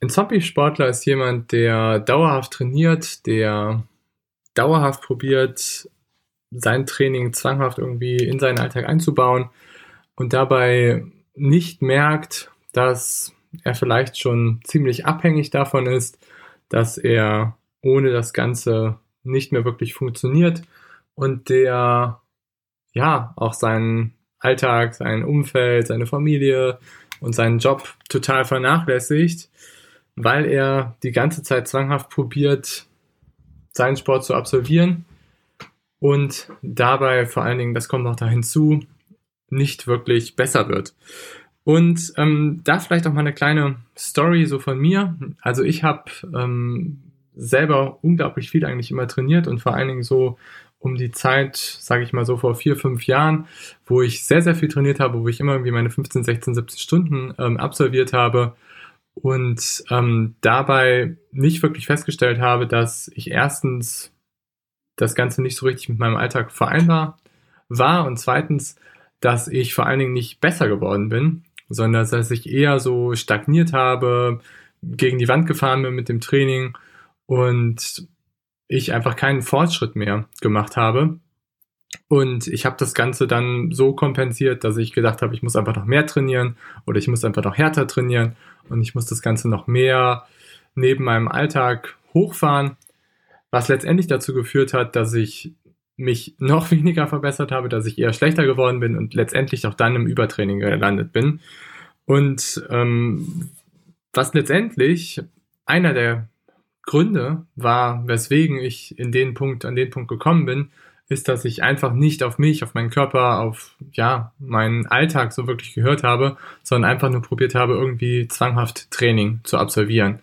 Ein Zombie-Sportler ist jemand, der dauerhaft trainiert, der dauerhaft probiert, sein Training zwanghaft irgendwie in seinen Alltag einzubauen und dabei nicht merkt, dass er vielleicht schon ziemlich abhängig davon ist, dass er ohne das Ganze nicht mehr wirklich funktioniert und der ja auch seinen Alltag, sein Umfeld, seine Familie und seinen Job total vernachlässigt weil er die ganze Zeit zwanghaft probiert, seinen Sport zu absolvieren und dabei vor allen Dingen, das kommt noch da hinzu, nicht wirklich besser wird. Und ähm, da vielleicht auch mal eine kleine Story so von mir. Also ich habe ähm, selber unglaublich viel eigentlich immer trainiert und vor allen Dingen so um die Zeit, sage ich mal so vor vier, fünf Jahren, wo ich sehr, sehr viel trainiert habe, wo ich immer irgendwie meine 15, 16, 17 Stunden ähm, absolviert habe und ähm, dabei nicht wirklich festgestellt habe, dass ich erstens das Ganze nicht so richtig mit meinem Alltag vereinbar war und zweitens, dass ich vor allen Dingen nicht besser geworden bin, sondern dass ich eher so stagniert habe, gegen die Wand gefahren bin mit dem Training und ich einfach keinen Fortschritt mehr gemacht habe und ich habe das Ganze dann so kompensiert, dass ich gedacht habe, ich muss einfach noch mehr trainieren oder ich muss einfach noch härter trainieren und ich muss das Ganze noch mehr neben meinem Alltag hochfahren, was letztendlich dazu geführt hat, dass ich mich noch weniger verbessert habe, dass ich eher schlechter geworden bin und letztendlich auch dann im Übertraining gelandet bin. Und ähm, was letztendlich einer der Gründe war, weswegen ich in den Punkt, an den Punkt gekommen bin, ist, dass ich einfach nicht auf mich, auf meinen Körper, auf ja, meinen Alltag so wirklich gehört habe, sondern einfach nur probiert habe, irgendwie zwanghaft Training zu absolvieren.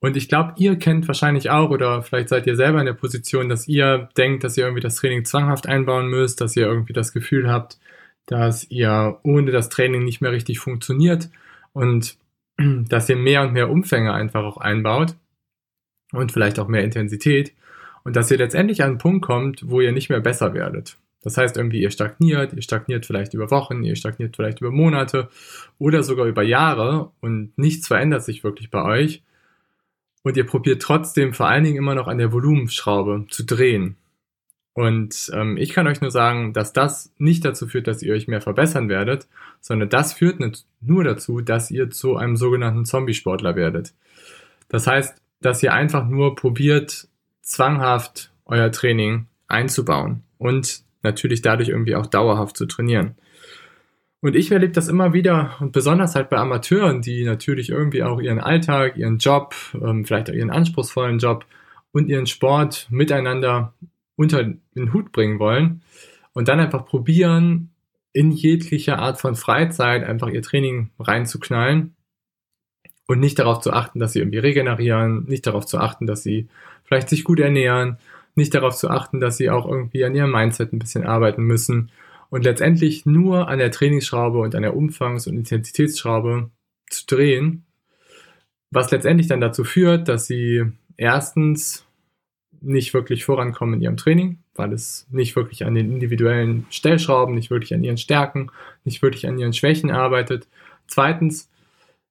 Und ich glaube, ihr kennt wahrscheinlich auch oder vielleicht seid ihr selber in der Position, dass ihr denkt, dass ihr irgendwie das Training zwanghaft einbauen müsst, dass ihr irgendwie das Gefühl habt, dass ihr ohne das Training nicht mehr richtig funktioniert und dass ihr mehr und mehr Umfänge einfach auch einbaut und vielleicht auch mehr Intensität und dass ihr letztendlich an einen Punkt kommt, wo ihr nicht mehr besser werdet. Das heißt irgendwie, ihr stagniert, ihr stagniert vielleicht über Wochen, ihr stagniert vielleicht über Monate oder sogar über Jahre und nichts verändert sich wirklich bei euch. Und ihr probiert trotzdem vor allen Dingen immer noch an der Volumenschraube zu drehen. Und ähm, ich kann euch nur sagen, dass das nicht dazu führt, dass ihr euch mehr verbessern werdet, sondern das führt nur dazu, dass ihr zu einem sogenannten Zombie-Sportler werdet. Das heißt, dass ihr einfach nur probiert, zwanghaft euer Training einzubauen und natürlich dadurch irgendwie auch dauerhaft zu trainieren. Und ich erlebe das immer wieder und besonders halt bei Amateuren, die natürlich irgendwie auch ihren Alltag, ihren Job, ähm, vielleicht auch ihren anspruchsvollen Job und ihren Sport miteinander unter den Hut bringen wollen und dann einfach probieren, in jeglicher Art von Freizeit einfach ihr Training reinzuknallen und nicht darauf zu achten, dass sie irgendwie regenerieren, nicht darauf zu achten, dass sie vielleicht sich gut ernähren, nicht darauf zu achten, dass sie auch irgendwie an ihrem Mindset ein bisschen arbeiten müssen und letztendlich nur an der Trainingsschraube und an der Umfangs- und Intensitätsschraube zu drehen, was letztendlich dann dazu führt, dass sie erstens nicht wirklich vorankommen in ihrem Training, weil es nicht wirklich an den individuellen Stellschrauben, nicht wirklich an ihren Stärken, nicht wirklich an ihren Schwächen arbeitet. Zweitens,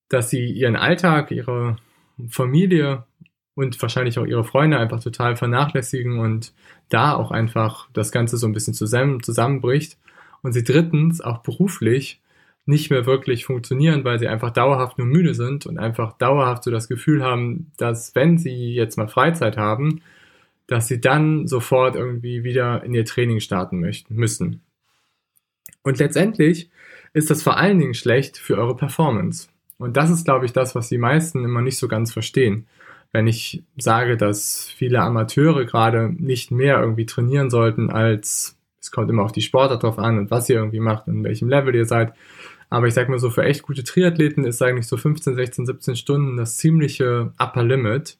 dass sie ihren Alltag, ihre Familie und wahrscheinlich auch ihre Freunde einfach total vernachlässigen und da auch einfach das Ganze so ein bisschen zusammen, zusammenbricht. Und sie drittens auch beruflich nicht mehr wirklich funktionieren, weil sie einfach dauerhaft nur müde sind und einfach dauerhaft so das Gefühl haben, dass wenn sie jetzt mal Freizeit haben, dass sie dann sofort irgendwie wieder in ihr Training starten möchten, müssen. Und letztendlich ist das vor allen Dingen schlecht für eure Performance. Und das ist, glaube ich, das, was die meisten immer nicht so ganz verstehen wenn ich sage, dass viele Amateure gerade nicht mehr irgendwie trainieren sollten als, es kommt immer auf die Sportart drauf an und was ihr irgendwie macht und in welchem Level ihr seid, Aber ich sag mal so, für echt gute Triathleten ist eigentlich so 15, 16, 17 Stunden das ziemliche Upper Limit.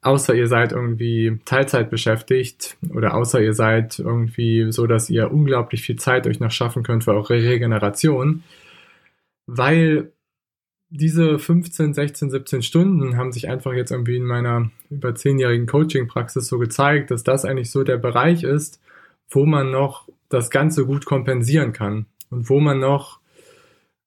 Außer ihr seid irgendwie Teilzeit beschäftigt oder außer ihr seid irgendwie so, dass ihr unglaublich viel Zeit euch noch schaffen könnt für eure Regeneration. Weil diese 15, 16, 17 Stunden haben sich einfach jetzt irgendwie in meiner über zehnjährigen Coaching-Praxis so gezeigt, dass das eigentlich so der Bereich ist, wo man noch das Ganze gut kompensieren kann und wo man noch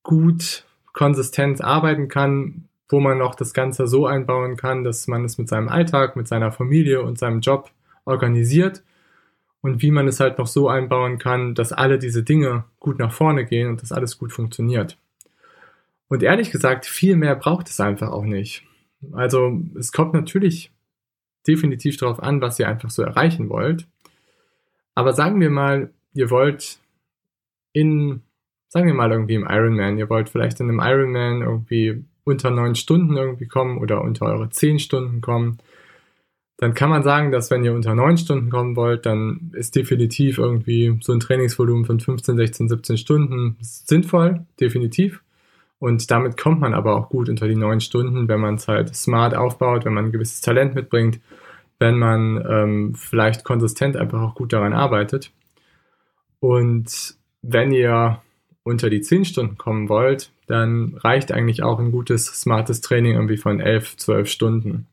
gut konsistent arbeiten kann, wo man noch das Ganze so einbauen kann, dass man es mit seinem Alltag, mit seiner Familie und seinem Job organisiert und wie man es halt noch so einbauen kann, dass alle diese Dinge gut nach vorne gehen und dass alles gut funktioniert. Und ehrlich gesagt, viel mehr braucht es einfach auch nicht. Also es kommt natürlich definitiv darauf an, was ihr einfach so erreichen wollt. Aber sagen wir mal, ihr wollt in, sagen wir mal irgendwie im Ironman, ihr wollt vielleicht in einem Ironman irgendwie unter neun Stunden irgendwie kommen oder unter eure zehn Stunden kommen, dann kann man sagen, dass wenn ihr unter neun Stunden kommen wollt, dann ist definitiv irgendwie so ein Trainingsvolumen von 15, 16, 17 Stunden sinnvoll, definitiv. Und damit kommt man aber auch gut unter die neun Stunden, wenn man es halt smart aufbaut, wenn man ein gewisses Talent mitbringt, wenn man ähm, vielleicht konsistent einfach auch gut daran arbeitet. Und wenn ihr unter die zehn Stunden kommen wollt, dann reicht eigentlich auch ein gutes, smartes Training irgendwie von elf, zwölf Stunden.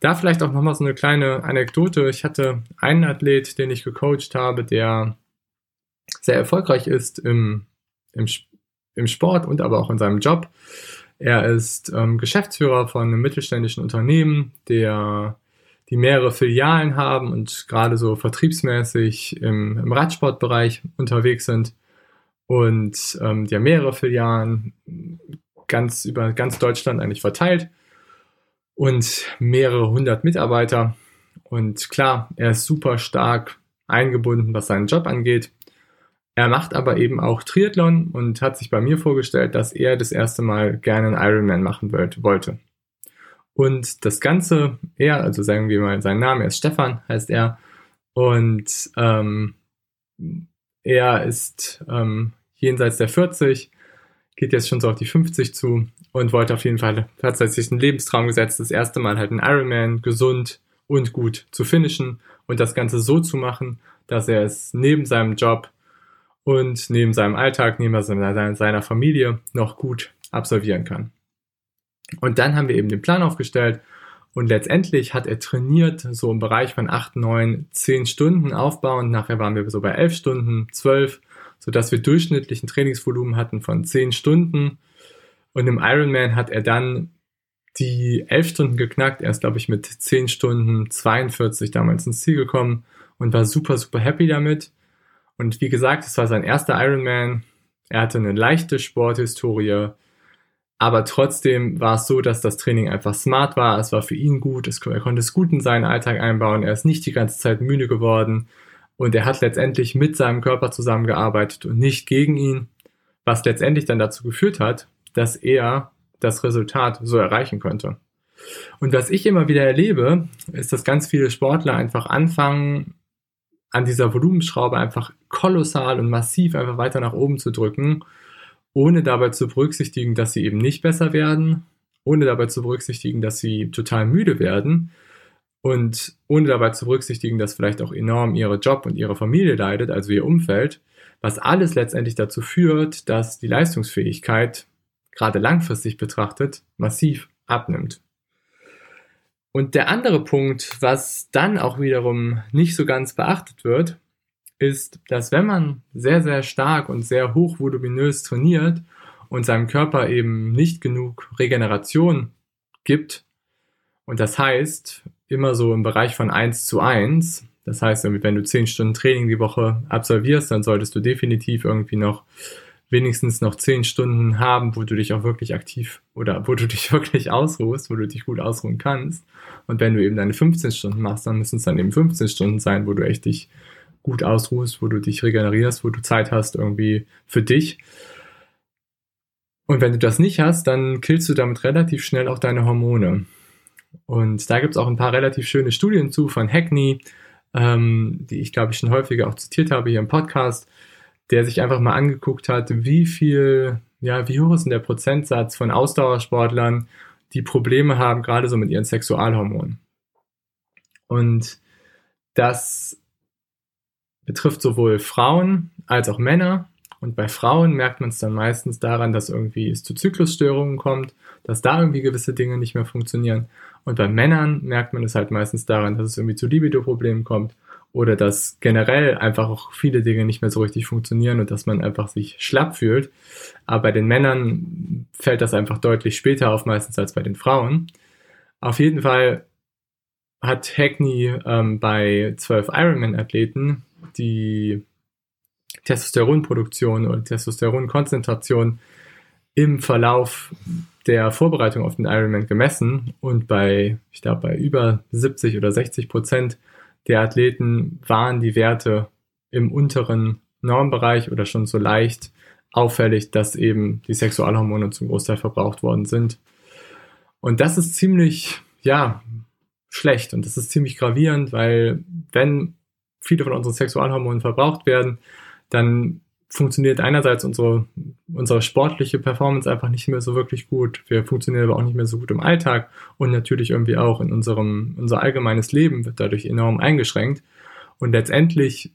Da vielleicht auch nochmal so eine kleine Anekdote. Ich hatte einen Athlet, den ich gecoacht habe, der sehr erfolgreich ist im, im, im Sport und aber auch in seinem Job. Er ist ähm, Geschäftsführer von einem mittelständischen Unternehmen, der die mehrere Filialen haben und gerade so vertriebsmäßig im, im Radsportbereich unterwegs sind. Und ähm, die haben mehrere Filialen ganz über ganz Deutschland eigentlich verteilt und mehrere hundert Mitarbeiter. Und klar, er ist super stark eingebunden, was seinen Job angeht. Er macht aber eben auch Triathlon und hat sich bei mir vorgestellt, dass er das erste Mal gerne einen Ironman machen wollte. Und das Ganze, er, also sagen wir mal seinen Namen, er ist Stefan, heißt er. Und ähm, er ist ähm, jenseits der 40, geht jetzt schon so auf die 50 zu und wollte auf jeden Fall, hat sich einen Lebenstraum gesetzt, das erste Mal halt einen Ironman gesund und gut zu finishen und das Ganze so zu machen, dass er es neben seinem Job und neben seinem Alltag, neben seiner Familie noch gut absolvieren kann. Und dann haben wir eben den Plan aufgestellt und letztendlich hat er trainiert, so im Bereich von 8, 9, 10 Stunden aufbauend. Nachher waren wir so bei 11 Stunden, 12, sodass wir durchschnittlichen Trainingsvolumen hatten von 10 Stunden. Und im Ironman hat er dann die 11 Stunden geknackt. Er ist, glaube ich, mit 10 Stunden 42 damals ins Ziel gekommen und war super, super happy damit. Und wie gesagt, es war sein erster Ironman. Er hatte eine leichte Sporthistorie. Aber trotzdem war es so, dass das Training einfach smart war. Es war für ihn gut. Es, er konnte es gut in seinen Alltag einbauen. Er ist nicht die ganze Zeit müde geworden. Und er hat letztendlich mit seinem Körper zusammengearbeitet und nicht gegen ihn. Was letztendlich dann dazu geführt hat, dass er das Resultat so erreichen konnte. Und was ich immer wieder erlebe, ist, dass ganz viele Sportler einfach anfangen, an dieser Volumenschraube einfach kolossal und massiv einfach weiter nach oben zu drücken ohne dabei zu berücksichtigen, dass sie eben nicht besser werden, ohne dabei zu berücksichtigen, dass sie total müde werden und ohne dabei zu berücksichtigen, dass vielleicht auch enorm ihre Job und ihre Familie leidet, also ihr Umfeld, was alles letztendlich dazu führt, dass die Leistungsfähigkeit gerade langfristig betrachtet massiv abnimmt. Und der andere Punkt, was dann auch wiederum nicht so ganz beachtet wird, ist, dass wenn man sehr, sehr stark und sehr hochvoluminös trainiert und seinem Körper eben nicht genug Regeneration gibt, und das heißt immer so im Bereich von 1 zu 1, das heißt, wenn du 10 Stunden Training die Woche absolvierst, dann solltest du definitiv irgendwie noch wenigstens noch 10 Stunden haben, wo du dich auch wirklich aktiv oder wo du dich wirklich ausruhst, wo du dich gut ausruhen kannst. Und wenn du eben deine 15 Stunden machst, dann müssen es dann eben 15 Stunden sein, wo du echt dich gut ausruhst, wo du dich regenerierst, wo du Zeit hast irgendwie für dich. Und wenn du das nicht hast, dann killst du damit relativ schnell auch deine Hormone. Und da gibt es auch ein paar relativ schöne Studien zu von Hackney, ähm, die ich glaube ich schon häufiger auch zitiert habe hier im Podcast, der sich einfach mal angeguckt hat, wie viel ja, wie hoch ist denn der Prozentsatz von Ausdauersportlern, die Probleme haben, gerade so mit ihren Sexualhormonen? Und das betrifft sowohl Frauen als auch Männer. Und bei Frauen merkt man es dann meistens daran, dass irgendwie es zu Zyklusstörungen kommt, dass da irgendwie gewisse Dinge nicht mehr funktionieren. Und bei Männern merkt man es halt meistens daran, dass es irgendwie zu Libido-Problemen kommt oder dass generell einfach auch viele Dinge nicht mehr so richtig funktionieren und dass man einfach sich schlapp fühlt. Aber bei den Männern fällt das einfach deutlich später auf, meistens als bei den Frauen. Auf jeden Fall hat Hackney ähm, bei 12 Ironman-Athleten die Testosteronproduktion oder Testosteronkonzentration im Verlauf der Vorbereitung auf den Ironman gemessen und bei, ich glaube, bei über 70 oder 60 Prozent der Athleten waren die Werte im unteren Normbereich oder schon so leicht auffällig, dass eben die Sexualhormone zum Großteil verbraucht worden sind. Und das ist ziemlich, ja, schlecht und das ist ziemlich gravierend, weil wenn viele von unseren Sexualhormonen verbraucht werden, dann funktioniert einerseits unsere, unsere sportliche Performance einfach nicht mehr so wirklich gut. Wir funktionieren aber auch nicht mehr so gut im Alltag und natürlich irgendwie auch in unserem, unser allgemeines Leben wird dadurch enorm eingeschränkt. Und letztendlich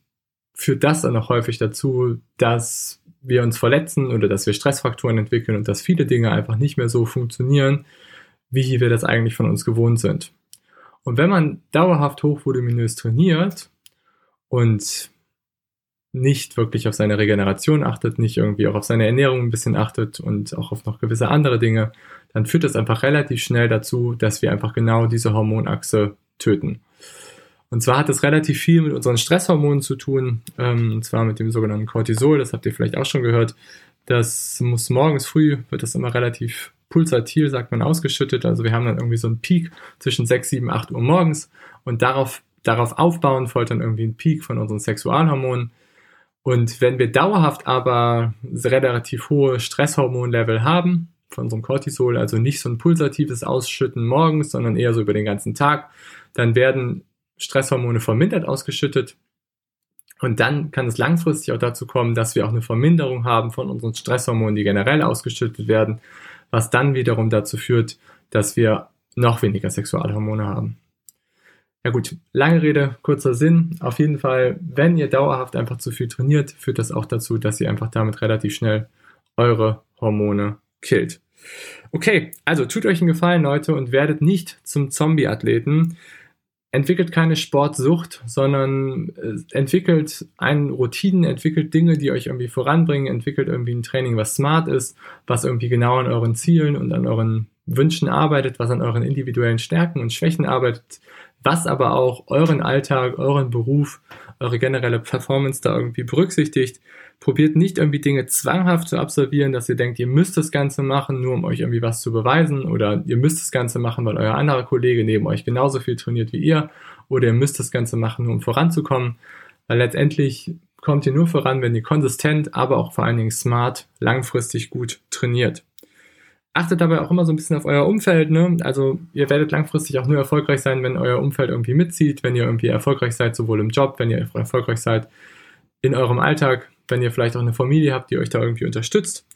führt das dann auch häufig dazu, dass wir uns verletzen oder dass wir Stressfaktoren entwickeln und dass viele Dinge einfach nicht mehr so funktionieren, wie wir das eigentlich von uns gewohnt sind. Und wenn man dauerhaft hochvoluminös trainiert und nicht wirklich auf seine Regeneration achtet, nicht irgendwie auch auf seine Ernährung ein bisschen achtet und auch auf noch gewisse andere Dinge, dann führt das einfach relativ schnell dazu, dass wir einfach genau diese Hormonachse töten. Und zwar hat es relativ viel mit unseren Stresshormonen zu tun, ähm, und zwar mit dem sogenannten Cortisol, das habt ihr vielleicht auch schon gehört. Das muss morgens früh, wird das immer relativ pulsatil, sagt man, ausgeschüttet. Also wir haben dann irgendwie so einen Peak zwischen 6, 7, 8 Uhr morgens und darauf, darauf aufbauen folgt dann irgendwie ein Peak von unseren Sexualhormonen. Und wenn wir dauerhaft aber relativ hohe Stresshormonlevel haben, von unserem Cortisol, also nicht so ein pulsatives Ausschütten morgens, sondern eher so über den ganzen Tag, dann werden Stresshormone vermindert ausgeschüttet. Und dann kann es langfristig auch dazu kommen, dass wir auch eine Verminderung haben von unseren Stresshormonen, die generell ausgeschüttet werden, was dann wiederum dazu führt, dass wir noch weniger Sexualhormone haben. Ja gut, lange Rede, kurzer Sinn. Auf jeden Fall, wenn ihr dauerhaft einfach zu viel trainiert, führt das auch dazu, dass ihr einfach damit relativ schnell eure Hormone killt. Okay, also tut euch einen Gefallen, Leute, und werdet nicht zum Zombie-Athleten. Entwickelt keine Sportsucht, sondern äh, entwickelt einen Routinen, entwickelt Dinge, die euch irgendwie voranbringen, entwickelt irgendwie ein Training, was smart ist, was irgendwie genau an euren Zielen und an euren Wünschen arbeitet, was an euren individuellen Stärken und Schwächen arbeitet, was aber auch euren Alltag, euren Beruf, eure generelle Performance da irgendwie berücksichtigt. Probiert nicht irgendwie Dinge zwanghaft zu absolvieren, dass ihr denkt, ihr müsst das Ganze machen, nur um euch irgendwie was zu beweisen oder ihr müsst das Ganze machen, weil euer anderer Kollege neben euch genauso viel trainiert wie ihr oder ihr müsst das Ganze machen, nur um voranzukommen, weil letztendlich kommt ihr nur voran, wenn ihr konsistent, aber auch vor allen Dingen smart, langfristig gut trainiert achtet dabei auch immer so ein bisschen auf euer Umfeld. Ne? Also ihr werdet langfristig auch nur erfolgreich sein, wenn euer Umfeld irgendwie mitzieht, wenn ihr irgendwie erfolgreich seid, sowohl im Job, wenn ihr erfolgreich seid in eurem Alltag, wenn ihr vielleicht auch eine Familie habt, die euch da irgendwie unterstützt.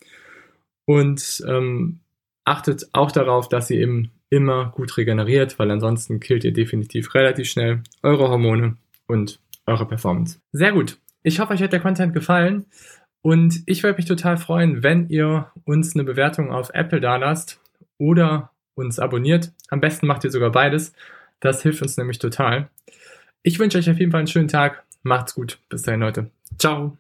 Und ähm, achtet auch darauf, dass ihr eben immer gut regeneriert, weil ansonsten killt ihr definitiv relativ schnell eure Hormone und eure Performance. Sehr gut. Ich hoffe, euch hat der Content gefallen. Und ich würde mich total freuen, wenn ihr uns eine Bewertung auf Apple da lasst oder uns abonniert. Am besten macht ihr sogar beides. Das hilft uns nämlich total. Ich wünsche euch auf jeden Fall einen schönen Tag. Macht's gut. Bis dahin, Leute. Ciao.